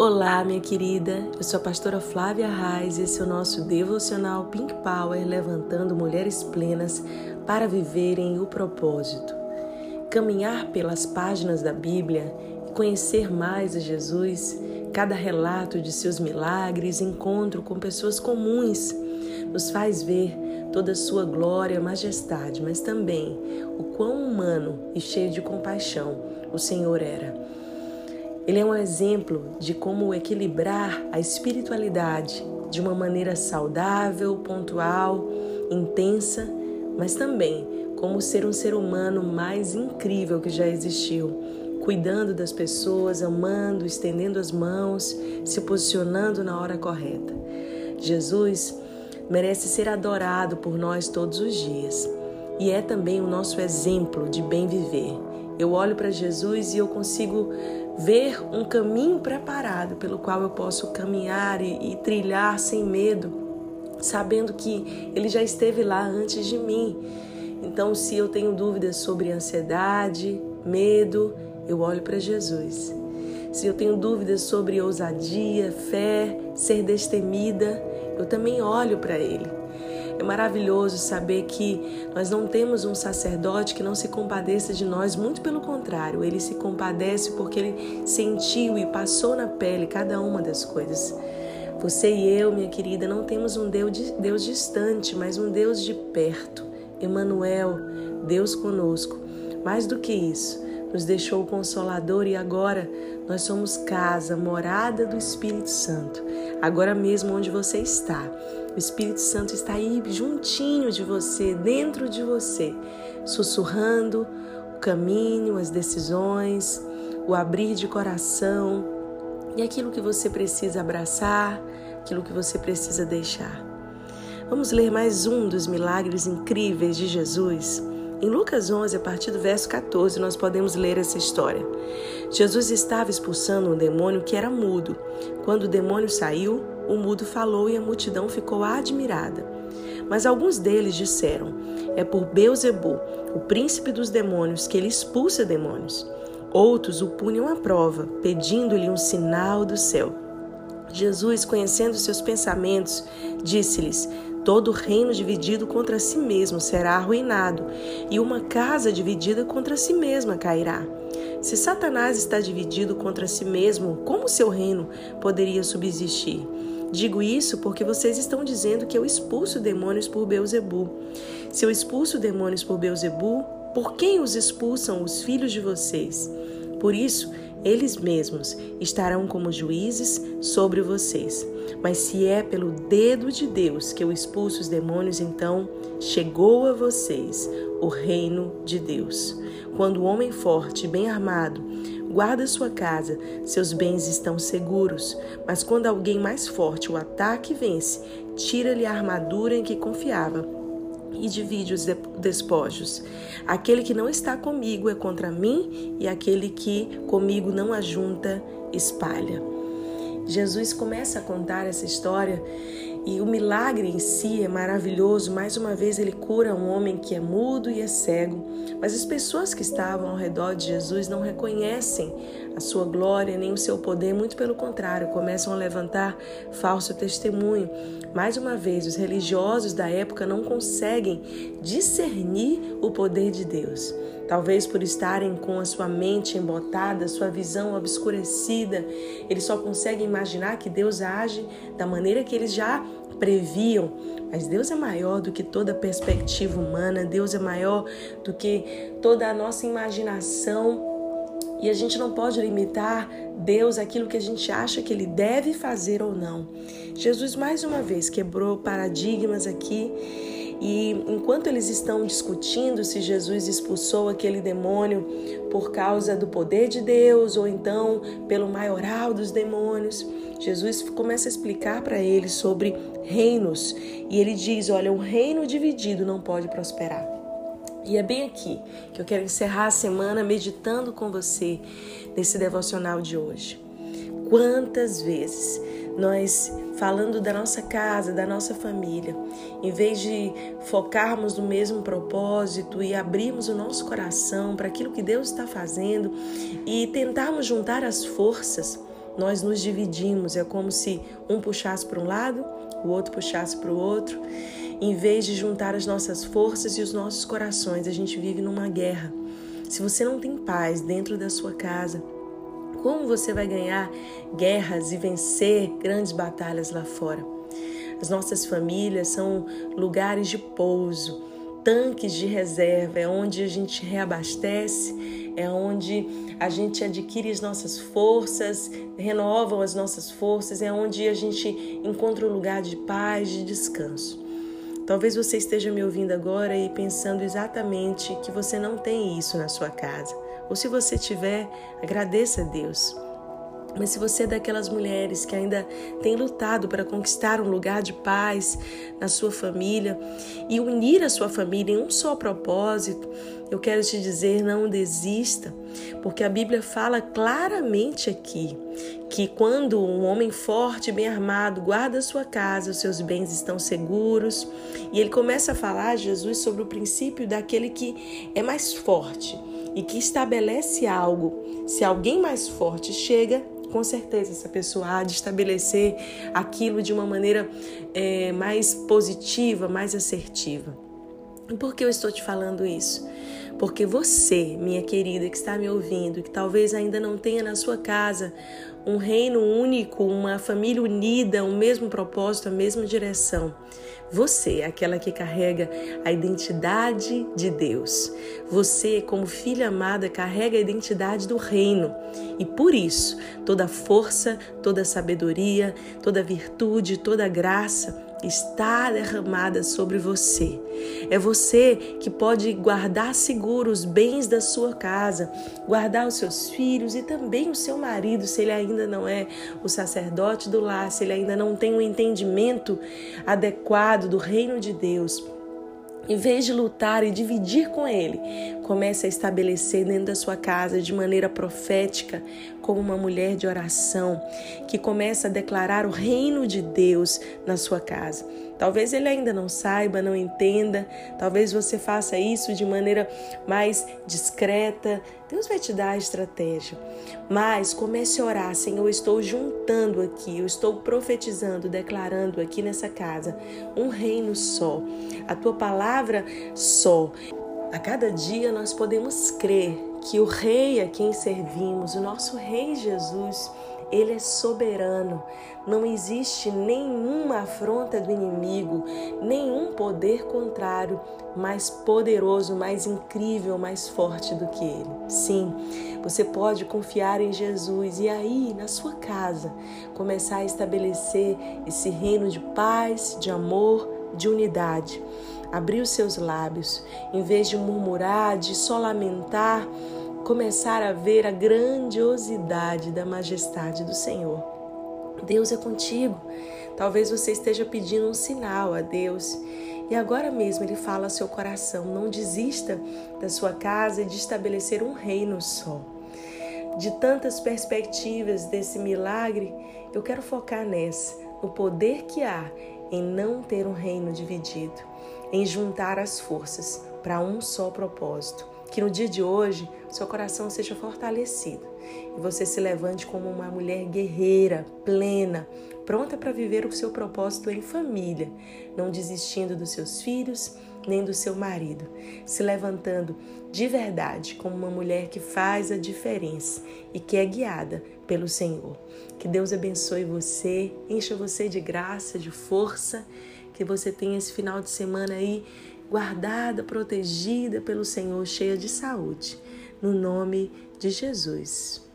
Olá, minha querida. Eu sou a pastora Flávia Reis e esse é o nosso devocional Pink Power levantando mulheres plenas para viverem o propósito. Caminhar pelas páginas da Bíblia e conhecer mais a Jesus, cada relato de seus milagres, encontro com pessoas comuns, nos faz ver toda a sua glória majestade, mas também o quão humano e cheio de compaixão o Senhor era. Ele é um exemplo de como equilibrar a espiritualidade de uma maneira saudável, pontual, intensa, mas também como ser um ser humano mais incrível que já existiu, cuidando das pessoas, amando, estendendo as mãos, se posicionando na hora correta. Jesus merece ser adorado por nós todos os dias e é também o nosso exemplo de bem viver. Eu olho para Jesus e eu consigo ver um caminho preparado pelo qual eu posso caminhar e, e trilhar sem medo, sabendo que Ele já esteve lá antes de mim. Então, se eu tenho dúvidas sobre ansiedade, medo, eu olho para Jesus. Se eu tenho dúvidas sobre ousadia, fé, ser destemida, eu também olho para Ele. É maravilhoso saber que nós não temos um sacerdote que não se compadeça de nós, muito pelo contrário, ele se compadece porque ele sentiu e passou na pele cada uma das coisas. Você e eu, minha querida, não temos um Deus, Deus distante, mas um Deus de perto. Emanuel, Deus conosco. Mais do que isso, nos deixou o Consolador e agora nós somos casa, morada do Espírito Santo. Agora mesmo onde você está, o Espírito Santo está aí juntinho de você, dentro de você, sussurrando o caminho, as decisões, o abrir de coração e aquilo que você precisa abraçar, aquilo que você precisa deixar. Vamos ler mais um dos milagres incríveis de Jesus. Em Lucas 11, a partir do verso 14, nós podemos ler essa história. Jesus estava expulsando um demônio que era mudo. Quando o demônio saiu, o mudo falou e a multidão ficou admirada. Mas alguns deles disseram: É por Beuzebu, o príncipe dos demônios, que ele expulsa demônios. Outros o punham à prova, pedindo-lhe um sinal do céu. Jesus, conhecendo seus pensamentos, disse-lhes: Todo reino dividido contra si mesmo será arruinado, e uma casa dividida contra si mesma cairá. Se Satanás está dividido contra si mesmo, como seu reino poderia subsistir? Digo isso porque vocês estão dizendo que eu expulso demônios por Beuzebu. Se eu expulso demônios por Beuzebu, por quem os expulsam os filhos de vocês? Por isso, eles mesmos estarão como juízes sobre vocês. Mas se é pelo dedo de Deus que eu expulso os demônios, então chegou a vocês o reino de Deus. Quando o homem forte, bem armado, guarda sua casa, seus bens estão seguros. Mas quando alguém mais forte o ataque e vence, tira-lhe a armadura em que confiava e divide os despojos. Aquele que não está comigo é contra mim, e aquele que comigo não ajunta, espalha. Jesus começa a contar essa história e o milagre em si é maravilhoso. Mais uma vez, ele cura um homem que é mudo e é cego. Mas as pessoas que estavam ao redor de Jesus não reconhecem a sua glória nem o seu poder, muito pelo contrário, começam a levantar falso testemunho. Mais uma vez, os religiosos da época não conseguem discernir o poder de Deus. Talvez por estarem com a sua mente embotada, sua visão obscurecida, eles só conseguem imaginar que Deus age da maneira que eles já previam. Mas Deus é maior do que toda perspectiva humana, Deus é maior do que toda a nossa imaginação. E a gente não pode limitar Deus aquilo que a gente acha que ele deve fazer ou não. Jesus mais uma vez quebrou paradigmas aqui e enquanto eles estão discutindo se Jesus expulsou aquele demônio por causa do poder de Deus ou então pelo maioral dos demônios, Jesus começa a explicar para eles sobre reinos e ele diz: Olha, um reino dividido não pode prosperar. E é bem aqui que eu quero encerrar a semana meditando com você nesse devocional de hoje. Quantas vezes nós falando da nossa casa, da nossa família, em vez de focarmos no mesmo propósito e abrirmos o nosso coração para aquilo que Deus está fazendo e tentarmos juntar as forças, nós nos dividimos, é como se um puxasse para um lado, o outro puxasse para o outro. Em vez de juntar as nossas forças e os nossos corações, a gente vive numa guerra. Se você não tem paz dentro da sua casa, como você vai ganhar guerras e vencer grandes batalhas lá fora? As nossas famílias são lugares de pouso, tanques de reserva, é onde a gente reabastece, é onde a gente adquire as nossas forças, renovam as nossas forças, é onde a gente encontra um lugar de paz, de descanso. Talvez você esteja me ouvindo agora e pensando exatamente que você não tem isso na sua casa. Ou se você tiver, agradeça a Deus. Mas se você é daquelas mulheres que ainda tem lutado para conquistar um lugar de paz na sua família e unir a sua família em um só propósito, eu quero te dizer: não desista, porque a Bíblia fala claramente aqui que quando um homem forte, bem armado, guarda a sua casa, os seus bens estão seguros. E ele começa a falar, Jesus, sobre o princípio daquele que é mais forte e que estabelece algo. Se alguém mais forte chega, com certeza essa pessoa há de estabelecer aquilo de uma maneira é, mais positiva, mais assertiva. E por que eu estou te falando isso? Porque você, minha querida, que está me ouvindo, que talvez ainda não tenha na sua casa um reino único, uma família unida, o mesmo propósito, a mesma direção. Você é aquela que carrega a identidade de Deus. Você, como filha amada, carrega a identidade do reino. E por isso, toda força, toda sabedoria, toda virtude, toda graça está derramada sobre você. É você que pode guardar seguro os bens da sua casa, guardar os seus filhos e também o seu marido, se ele ainda não é o sacerdote do lar, se ele ainda não tem um entendimento adequado do reino de Deus. Em vez de lutar e dividir com ele, comece a estabelecer dentro da sua casa de maneira profética, como uma mulher de oração, que começa a declarar o reino de Deus na sua casa. Talvez ele ainda não saiba, não entenda, talvez você faça isso de maneira mais discreta. Deus vai te dar a estratégia. Mas comece a orar, Senhor, eu estou juntando aqui, eu estou profetizando, declarando aqui nessa casa um reino só. A tua palavra só. A cada dia nós podemos crer que o rei a quem servimos, o nosso rei Jesus, ele é soberano. Não existe nenhuma afronta do inimigo, nenhum poder contrário mais poderoso, mais incrível, mais forte do que ele. Sim, você pode confiar em Jesus e aí, na sua casa, começar a estabelecer esse reino de paz, de amor, de unidade. Abrir os seus lábios, em vez de murmurar, de só lamentar, começar a ver a grandiosidade da majestade do Senhor. Deus é contigo. Talvez você esteja pedindo um sinal a Deus e agora mesmo Ele fala ao seu coração: não desista da sua casa e de estabelecer um reino só. De tantas perspectivas desse milagre, eu quero focar nessa, no poder que há em não ter um reino dividido, em juntar as forças para um só propósito que no dia de hoje seu coração seja fortalecido e você se levante como uma mulher guerreira, plena, pronta para viver o seu propósito em família, não desistindo dos seus filhos nem do seu marido, se levantando de verdade como uma mulher que faz a diferença e que é guiada pelo Senhor. Que Deus abençoe você, encha você de graça, de força, que você tenha esse final de semana aí guardada, protegida pelo Senhor, cheia de saúde. No nome de Jesus.